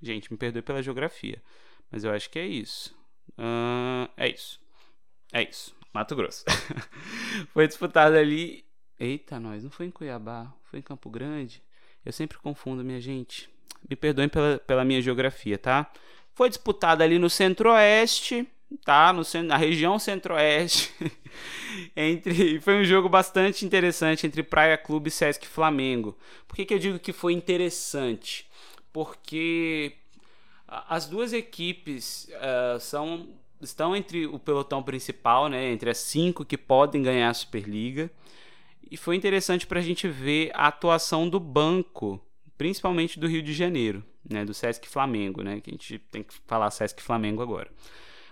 Gente, me perdoe pela geografia, mas eu acho que é isso. Uh, é isso. É isso. Mato Grosso. <laughs> foi disputada ali. Eita, nós, não foi em Cuiabá, foi em Campo Grande. Eu sempre confundo, minha gente. Me perdoem pela, pela minha geografia, tá? Foi disputada ali no Centro-Oeste, tá? No, na região Centro-Oeste. <laughs> entre Foi um jogo bastante interessante entre Praia Clube e Sesc Flamengo. Por que, que eu digo que foi interessante? Porque as duas equipes uh, são estão entre o pelotão principal, né, entre as cinco que podem ganhar a Superliga. E foi interessante para a gente ver a atuação do banco, principalmente do Rio de Janeiro, né, do Sesc Flamengo, né, que a gente tem que falar Sesc Flamengo agora.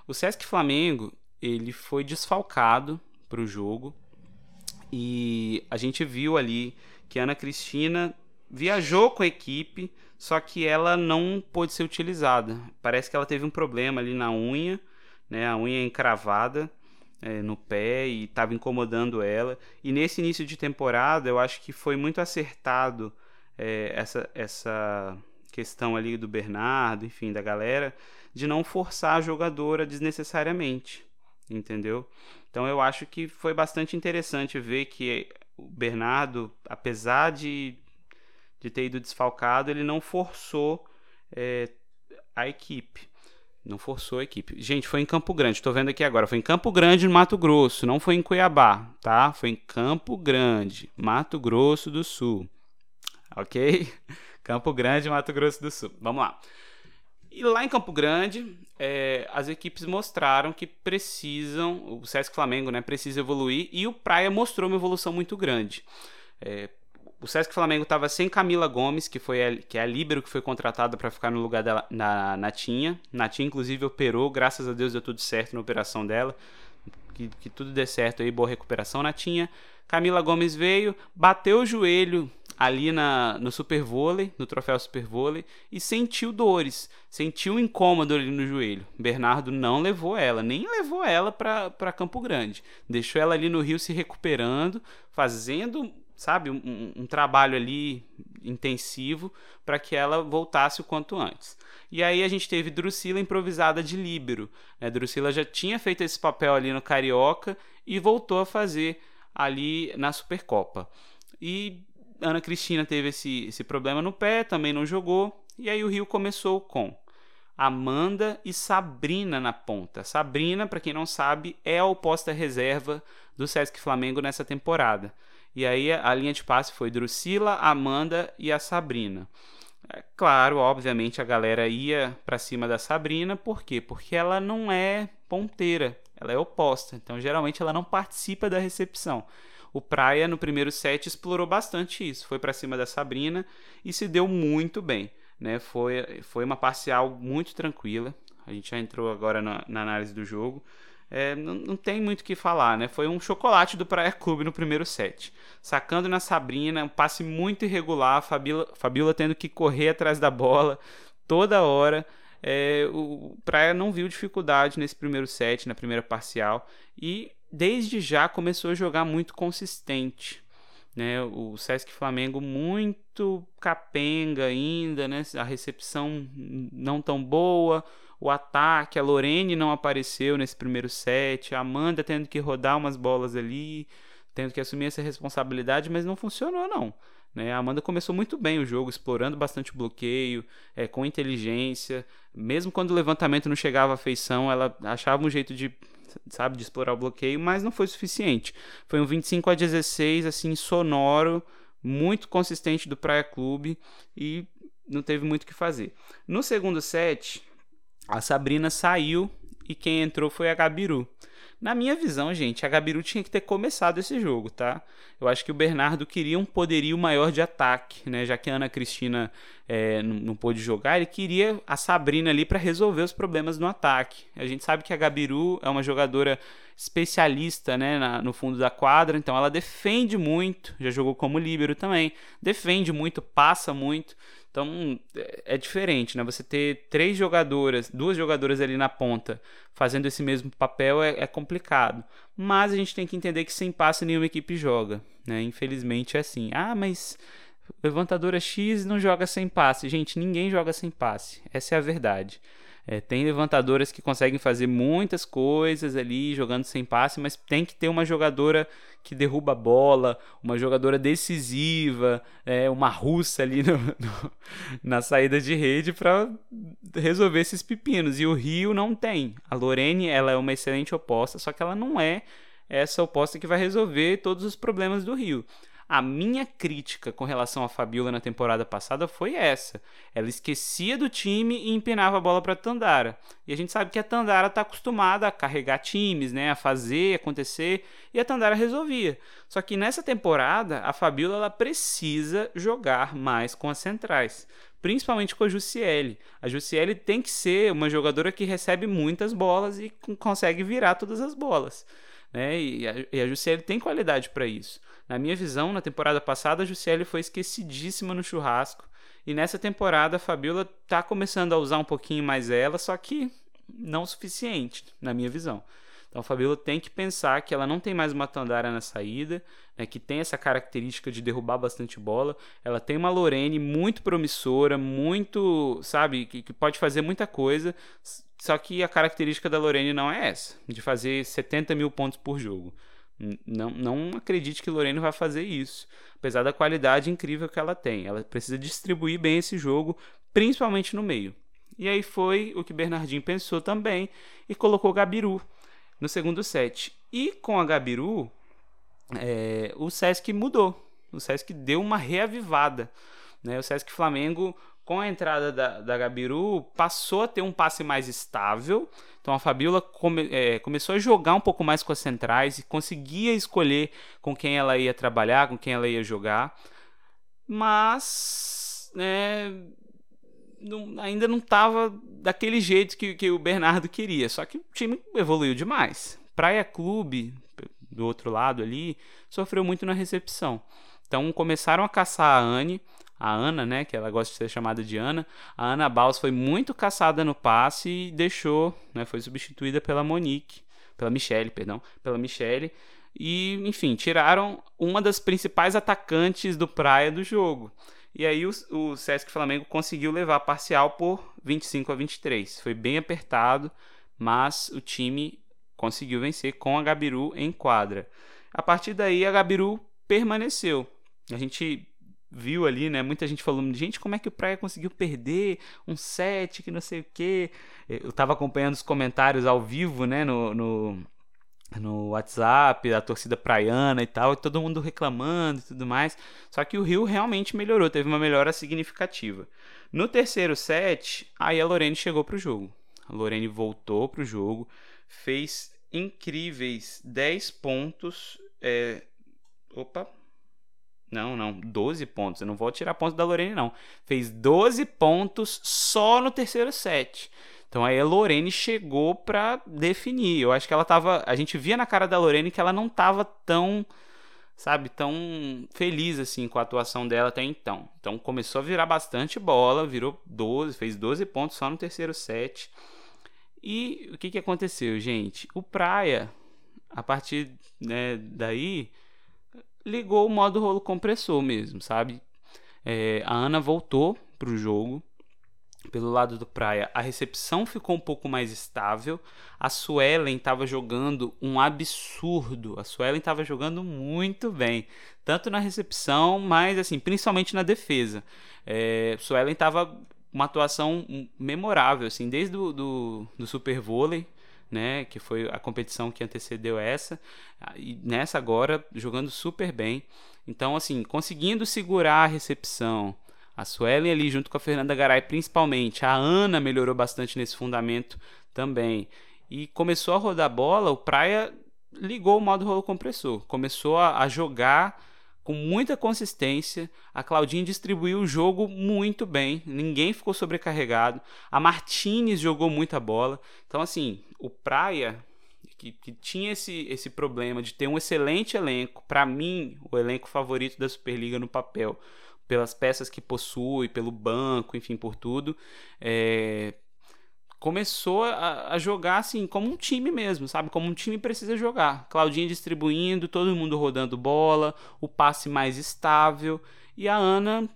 O Sesc Flamengo ele foi desfalcado para o jogo e a gente viu ali que a Ana Cristina viajou com a equipe, só que ela não pôde ser utilizada. Parece que ela teve um problema ali na unha, né, a unha encravada é, no pé e estava incomodando ela. E nesse início de temporada, eu acho que foi muito acertado é, essa, essa questão ali do Bernardo, enfim, da galera, de não forçar a jogadora desnecessariamente, entendeu? Então eu acho que foi bastante interessante ver que o Bernardo, apesar de, de ter ido desfalcado, ele não forçou é, a equipe. Não forçou a equipe. Gente, foi em Campo Grande, estou vendo aqui agora. Foi em Campo Grande, no Mato Grosso. Não foi em Cuiabá, tá? Foi em Campo Grande, Mato Grosso do Sul. Ok? <laughs> Campo Grande, Mato Grosso do Sul. Vamos lá. E lá em Campo Grande, é, as equipes mostraram que precisam, o Sesc Flamengo né, precisa evoluir e o Praia mostrou uma evolução muito grande. É, o Sesc Flamengo estava sem Camila Gomes, que, foi a, que é a líbero que foi contratada para ficar no lugar da na Natinha. Natinha, inclusive, operou, graças a Deus deu tudo certo na operação dela. Que, que tudo dê certo aí, boa recuperação, Natinha. Camila Gomes veio, bateu o joelho ali na, no Super Vôlei, no troféu Super Vôlei, e sentiu dores, sentiu um incômodo ali no joelho. Bernardo não levou ela, nem levou ela para Campo Grande. Deixou ela ali no Rio se recuperando, fazendo, sabe, um, um trabalho ali intensivo para que ela voltasse o quanto antes. E aí a gente teve Drusila improvisada de líbero. Né? Drusila já tinha feito esse papel ali no Carioca e voltou a fazer ali na Supercopa. E Ana Cristina teve esse, esse problema no pé, também não jogou. E aí o Rio começou com Amanda e Sabrina na ponta. Sabrina, para quem não sabe, é a oposta reserva do Sesc Flamengo nessa temporada. E aí a linha de passe foi Drusila, Amanda e a Sabrina. É claro, obviamente a galera ia para cima da Sabrina, por quê? Porque ela não é ponteira, ela é oposta. Então geralmente ela não participa da recepção. O Praia, no primeiro set, explorou bastante isso. Foi para cima da Sabrina e se deu muito bem. Né? Foi, foi uma parcial muito tranquila. A gente já entrou agora na, na análise do jogo. É, não, não, tem muito o que falar, né? Foi um chocolate do Praia Clube no primeiro set. Sacando na Sabrina, um passe muito irregular, Fabiola, tendo que correr atrás da bola toda hora. É, o Praia não viu dificuldade nesse primeiro set, na primeira parcial, e desde já começou a jogar muito consistente. Né? O Sesc Flamengo muito capenga ainda, né? a recepção não tão boa, o ataque, a Lorene não apareceu nesse primeiro set, a Amanda tendo que rodar umas bolas ali, tendo que assumir essa responsabilidade, mas não funcionou não. Né? A Amanda começou muito bem o jogo, explorando bastante o bloqueio, é, com inteligência. Mesmo quando o levantamento não chegava à feição, ela achava um jeito de sabe, de explorar o bloqueio, mas não foi suficiente. Foi um 25 a 16, assim, sonoro, muito consistente do Praia Clube e não teve muito o que fazer. No segundo set, a Sabrina saiu e quem entrou foi a Gabiru. Na minha visão, gente, a Gabiru tinha que ter começado esse jogo, tá? Eu acho que o Bernardo queria um poderio maior de ataque, né? Já que a Ana Cristina é, não, não pôde jogar, ele queria a Sabrina ali para resolver os problemas no ataque. A gente sabe que a Gabiru é uma jogadora especialista né, na, no fundo da quadra, então ela defende muito, já jogou como líbero também, defende muito, passa muito. Então é, é diferente, né? Você ter três jogadoras, duas jogadoras ali na ponta fazendo esse mesmo papel é, é complicado. Mas a gente tem que entender que sem passe nenhuma equipe joga, né? Infelizmente é assim. Ah, mas levantadora X não joga sem passe. Gente, ninguém joga sem passe. Essa é a verdade. É, tem levantadoras que conseguem fazer muitas coisas ali jogando sem passe, mas tem que ter uma jogadora que derruba a bola, uma jogadora decisiva, é, uma russa ali no, <laughs> no, na saída de rede para resolver esses pepinos. E o Rio não tem. A Lorene ela é uma excelente oposta, só que ela não é essa oposta que vai resolver todos os problemas do Rio. A minha crítica com relação a Fabiola na temporada passada foi essa. Ela esquecia do time e empinava a bola para Tandara. E a gente sabe que a Tandara está acostumada a carregar times, né, a fazer acontecer, e a Tandara resolvia. Só que nessa temporada, a Fabiola ela precisa jogar mais com as centrais principalmente com a Jussiele. A Jussiele tem que ser uma jogadora que recebe muitas bolas e consegue virar todas as bolas. Né? E a, e a Jussiele tem qualidade para isso. Na minha visão, na temporada passada, a Jussiele foi esquecidíssima no churrasco. E nessa temporada, a Fabiola está começando a usar um pouquinho mais ela, só que não o suficiente, na minha visão. Então a Fabiola tem que pensar que ela não tem mais uma Tandara na saída, né, que tem essa característica de derrubar bastante bola. Ela tem uma Lorene muito promissora, muito, sabe, que, que pode fazer muita coisa. Só que a característica da Lorene não é essa, de fazer 70 mil pontos por jogo. Não, não acredite que Lorene vai fazer isso, apesar da qualidade incrível que ela tem. Ela precisa distribuir bem esse jogo, principalmente no meio. E aí foi o que Bernardinho pensou também e colocou Gabiru no segundo set. E com a Gabiru, é, o Sesc mudou. O Sesc deu uma reavivada. Né? O Sesc Flamengo com a entrada da, da Gabiru, passou a ter um passe mais estável. Então a Fabiola come, é, começou a jogar um pouco mais com as centrais e conseguia escolher com quem ela ia trabalhar, com quem ela ia jogar. Mas né, não, ainda não estava daquele jeito que, que o Bernardo queria. Só que o time evoluiu demais. Praia Clube, do outro lado ali, sofreu muito na recepção. Então começaram a caçar a Anne a Ana, né, que ela gosta de ser chamada de Ana, a Ana Baus foi muito caçada no passe e deixou, né, foi substituída pela Monique, pela Michelle, perdão, pela Michelle, e enfim, tiraram uma das principais atacantes do Praia do jogo. E aí o, o Sesc Flamengo conseguiu levar a parcial por 25 a 23. Foi bem apertado, mas o time conseguiu vencer com a Gabiru em quadra. A partir daí a Gabiru permaneceu. A gente viu ali, né? Muita gente falando, gente, como é que o Praia conseguiu perder um set, que não sei o quê. Eu tava acompanhando os comentários ao vivo, né, no, no, no WhatsApp, a torcida praiana e tal, e todo mundo reclamando e tudo mais. Só que o Rio realmente melhorou, teve uma melhora significativa. No terceiro set, aí a Lorene chegou pro jogo. A Lorene voltou pro jogo, fez incríveis 10 pontos. É... Opa, não, não, 12 pontos. Eu não vou tirar pontos da Lorene, não. Fez 12 pontos só no terceiro set. Então aí a Lorene chegou para definir. Eu acho que ela tava. A gente via na cara da Lorene que ela não tava tão, sabe, tão feliz assim com a atuação dela até então. Então começou a virar bastante bola, virou 12, fez 12 pontos só no terceiro set. E o que, que aconteceu, gente? O Praia, a partir né, daí ligou o modo rolo compressor mesmo, sabe? É, a Ana voltou pro jogo. Pelo lado do Praia, a recepção ficou um pouco mais estável. A Suelen estava jogando um absurdo. A Suelen estava jogando muito bem, tanto na recepção, mas assim, principalmente na defesa. É, Suelen estava uma atuação memorável, assim, desde do, do, do Super Vôlei né, que foi a competição que antecedeu essa, e nessa agora jogando super bem. Então, assim, conseguindo segurar a recepção. A Suelen ali junto com a Fernanda Garay, principalmente. A Ana melhorou bastante nesse fundamento também. E começou a rodar bola, o Praia ligou o modo rolo compressor. Começou a, a jogar com muita consistência. A Claudinha distribuiu o jogo muito bem, ninguém ficou sobrecarregado. A Martinez jogou muita bola. Então, assim, o Praia, que, que tinha esse, esse problema de ter um excelente elenco, para mim, o elenco favorito da Superliga no papel, pelas peças que possui, pelo banco, enfim, por tudo. É, começou a, a, jogar assim como um time mesmo, sabe? Como um time precisa jogar. Claudinha distribuindo, todo mundo rodando bola, o passe mais estável e a Ana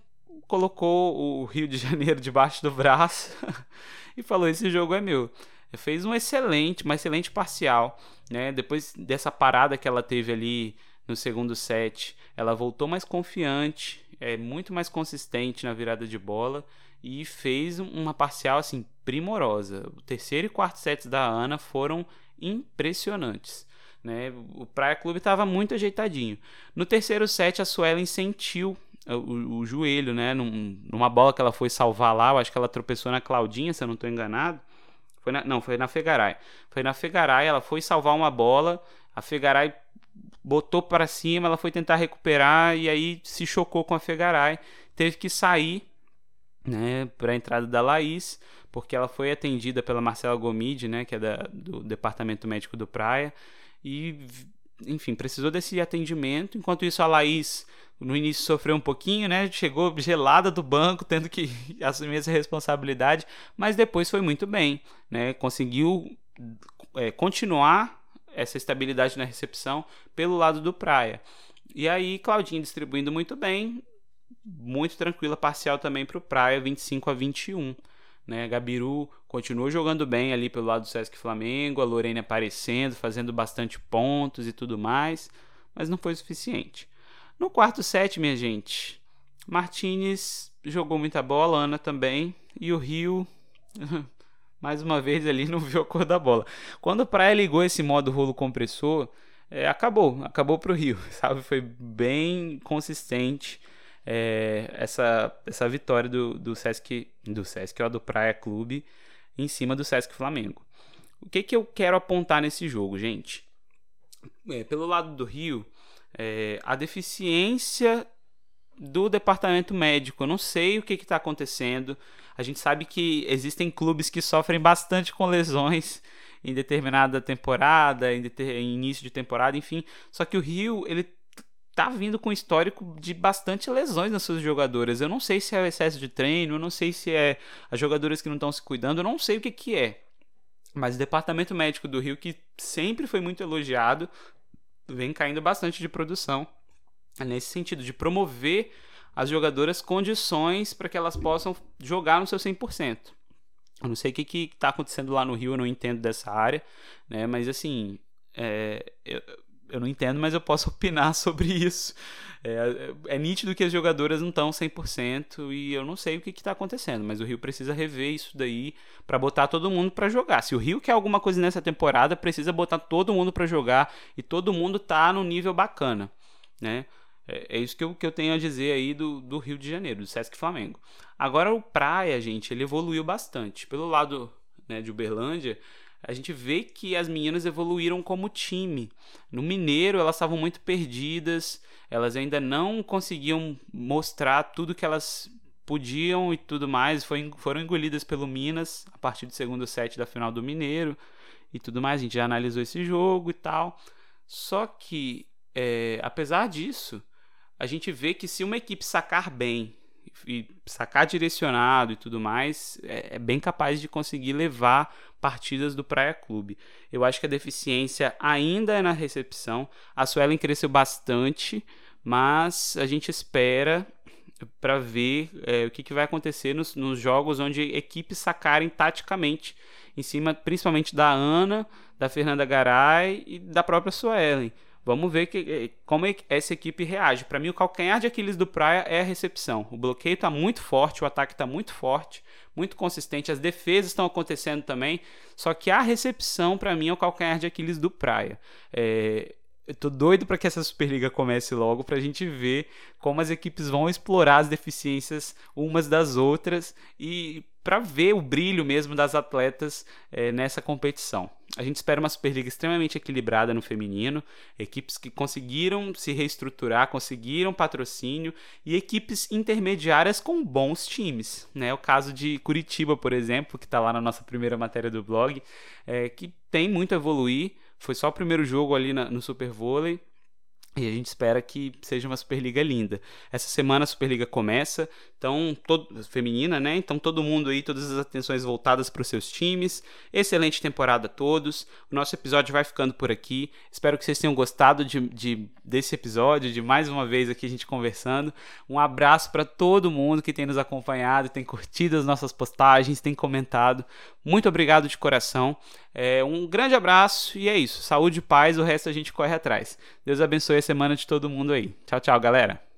colocou o Rio de <laughs> Janeiro debaixo do braço <laughs> e falou: "Esse jogo é meu". Fez um excelente, uma excelente parcial, né? Depois dessa parada que ela teve ali no segundo set, ela voltou mais confiante, é muito mais consistente na virada de bola e fez uma parcial assim primorosa. O terceiro e quarto sets da Ana foram impressionantes. Né? O Praia Clube estava muito ajeitadinho. No terceiro set, a Suelen sentiu o, o, joelho, né? Num, numa bola que ela foi salvar lá, eu acho que ela tropeçou na Claudinha, se eu não estou enganado. Foi na, não, foi na Fegaray. Foi na Fegaray, ela foi salvar uma bola, a Fegaray botou para cima, ela foi tentar recuperar e aí se chocou com a Fegaray, teve que sair, né, para a entrada da Laís, porque ela foi atendida pela Marcela Gomide, né, que é da, do departamento médico do Praia, e enfim, precisou desse atendimento. Enquanto isso, a Laís no início sofreu um pouquinho, né? Chegou gelada do banco, tendo que <laughs> assumir essa responsabilidade, mas depois foi muito bem, né? Conseguiu é, continuar essa estabilidade na recepção pelo lado do Praia. E aí, Claudinho distribuindo muito bem, muito tranquila, parcial também para o Praia, 25 a 21. Né? Gabiru continuou jogando bem ali pelo lado do Sesc Flamengo, a Lorena aparecendo, fazendo bastante pontos e tudo mais, mas não foi suficiente. No quarto set, minha gente, Martinez jogou muita bola, Ana também, e o Rio, <laughs> mais uma vez ali, não viu a cor da bola. Quando o Praia ligou esse modo rolo compressor, é, acabou, acabou pro Rio, <laughs> sabe? Foi bem consistente é, essa, essa vitória do, do Sesc, do Sesc, ó, do Praia Clube, em cima do Sesc Flamengo. O que, que eu quero apontar nesse jogo, gente? É, pelo lado do Rio, é, a deficiência do departamento médico. Eu não sei o que está acontecendo. A gente sabe que existem clubes que sofrem bastante com lesões em determinada temporada, em, em início de temporada, enfim. Só que o Rio, ele tá vindo com histórico de bastante lesões nas suas jogadoras. Eu não sei se é o excesso de treino, eu não sei se é as jogadoras que não estão se cuidando, eu não sei o que, que é. Mas o departamento médico do Rio, que sempre foi muito elogiado, vem caindo bastante de produção nesse sentido, de promover as jogadoras condições para que elas possam jogar no seu 100%. Eu não sei o que está acontecendo lá no Rio, eu não entendo dessa área, né? mas assim, é, eu, eu não entendo, mas eu posso <laughs> opinar sobre isso. É, é nítido que as jogadoras não estão 100% e eu não sei o que está acontecendo, mas o Rio precisa rever isso daí para botar todo mundo para jogar. Se o Rio quer alguma coisa nessa temporada, precisa botar todo mundo para jogar e todo mundo tá no nível bacana, né? É, é isso que eu, que eu tenho a dizer aí do, do Rio de Janeiro, do Sesc Flamengo. Agora o Praia, gente, ele evoluiu bastante. Pelo lado né, de Uberlândia, a gente vê que as meninas evoluíram como time. No Mineiro, elas estavam muito perdidas, elas ainda não conseguiam mostrar tudo que elas podiam e tudo mais. Foi, foram engolidas pelo Minas a partir do segundo set da final do Mineiro e tudo mais. A gente já analisou esse jogo e tal. Só que, é, apesar disso, a gente vê que se uma equipe sacar bem e sacar direcionado e tudo mais, é, é, bem capaz de conseguir levar partidas do Praia Clube. Eu acho que a deficiência ainda é na recepção. A Suelen cresceu bastante, mas a gente espera para ver é, o que, que vai acontecer nos, nos jogos onde equipes sacarem taticamente em cima, principalmente da Ana, da Fernanda Garay e da própria Suelen. Vamos ver que, eh, como é essa equipe reage. Para mim, o calcanhar de Aquiles do Praia é a recepção. O bloqueio está muito forte, o ataque está muito forte, muito consistente. As defesas estão acontecendo também. Só que a recepção, para mim, é o calcanhar de Aquiles do Praia. É, eu tô doido para que essa Superliga comece logo para a gente ver como as equipes vão explorar as deficiências umas das outras e para ver o brilho mesmo das atletas é, nessa competição. A gente espera uma Superliga extremamente equilibrada no feminino, equipes que conseguiram se reestruturar, conseguiram patrocínio e equipes intermediárias com bons times. Né? O caso de Curitiba, por exemplo, que está lá na nossa primeira matéria do blog, é, que tem muito a evoluir. Foi só o primeiro jogo ali na, no Super Vôlei, e a gente espera que seja uma Superliga linda. Essa semana a Superliga começa, então todo, feminina, né? Então todo mundo aí, todas as atenções voltadas para os seus times. Excelente temporada a todos. O nosso episódio vai ficando por aqui. Espero que vocês tenham gostado de, de desse episódio, de mais uma vez aqui a gente conversando. Um abraço para todo mundo que tem nos acompanhado, tem curtido as nossas postagens, tem comentado. Muito obrigado de coração. É, um grande abraço e é isso. Saúde e paz, o resto a gente corre atrás. Deus abençoe a semana de todo mundo aí. Tchau, tchau, galera.